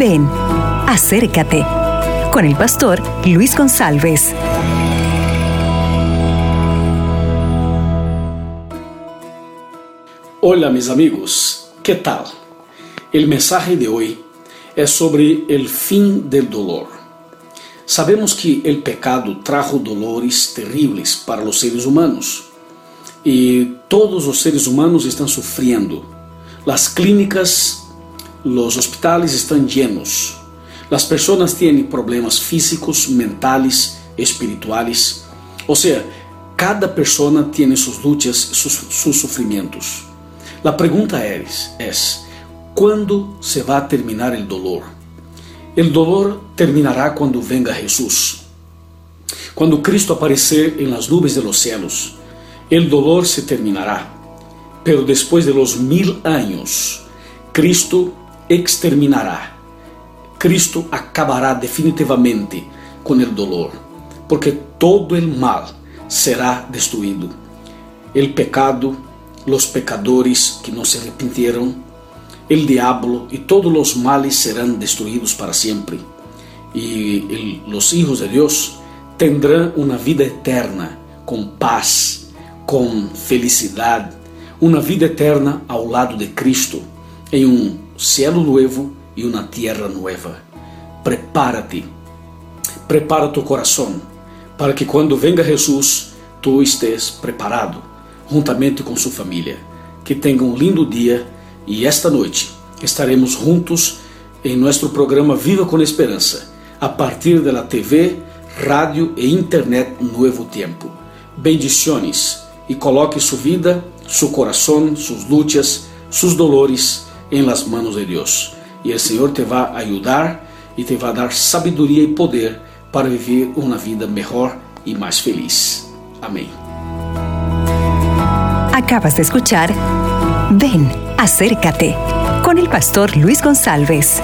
Ven, acércate con el pastor Luis González. Hola mis amigos, ¿qué tal? El mensaje de hoy es sobre el fin del dolor. Sabemos que el pecado trajo dolores terribles para los seres humanos y todos los seres humanos están sufriendo. Las clínicas, los hospitales están llenos. Las personas tienen problemas físicos, mentales, espirituales. O sea, cada persona tiene sus luchas, sus, sus sufrimientos. La pregunta es, es, ¿cuándo se va a terminar el dolor? El dolor terminará cuando venga Jesús. Cuando Cristo aparecer en las nubes de los cielos el dolor se terminará, pero después de los mil años, Cristo exterminará. Cristo acabará definitivamente con el dolor, porque todo el mal será destruido. El pecado, los pecadores que no se arrepintieron, el diablo y todos los males serán destruidos para siempre. Y el, los hijos de Dios tendrán una vida eterna con paz com felicidade, uma vida eterna ao lado de Cristo, em um cielo novo e uma terra nova. Prepara-te, prepara tu coração, para que quando venga Jesus, tu estés preparado, juntamente com sua família. Que tenha um lindo dia e esta noite estaremos juntos em nosso programa Viva com Esperança, a partir da TV, rádio e internet Novo Tempo. Bendiciones e coloque sua vida, seu coração, suas lutas, seus dolores em las manos de Deus. E o Senhor te vai ajudar e te vai dar sabedoria e poder para viver uma vida melhor e mais feliz. Amém. Acabas de escuchar Ven, acércate con el pastor Luis González.